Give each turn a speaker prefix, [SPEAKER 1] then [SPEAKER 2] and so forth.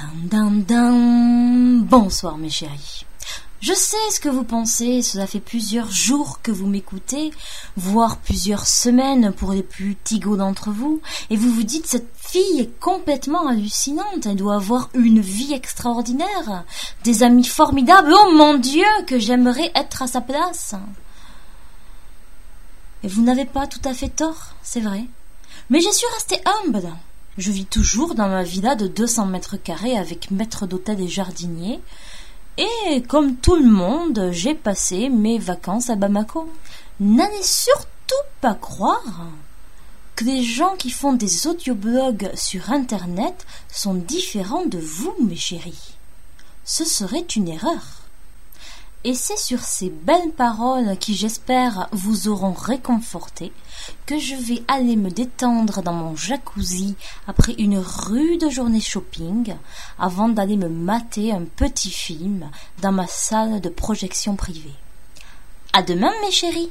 [SPEAKER 1] Dun, dun, dun. Bonsoir mes chéris. Je sais ce que vous pensez, cela fait plusieurs jours que vous m'écoutez, voire plusieurs semaines pour les plus tigots d'entre vous, et vous vous dites cette fille est complètement hallucinante, elle doit avoir une vie extraordinaire, des amis formidables, oh mon Dieu, que j'aimerais être à sa place. Et vous n'avez pas tout à fait tort, c'est vrai. Mais je suis restée humble. Je vis toujours dans ma villa de 200 mètres carrés avec maître d'hôtel et jardinier. Et comme tout le monde, j'ai passé mes vacances à Bamako. N'allez surtout pas croire que les gens qui font des audioblogs sur Internet sont différents de vous, mes chéris. Ce serait une erreur. Et c'est sur ces belles paroles qui, j'espère, vous auront réconforté que je vais aller me détendre dans mon jacuzzi après une rude journée shopping avant d'aller me mater un petit film dans ma salle de projection privée. À demain, mes chéris!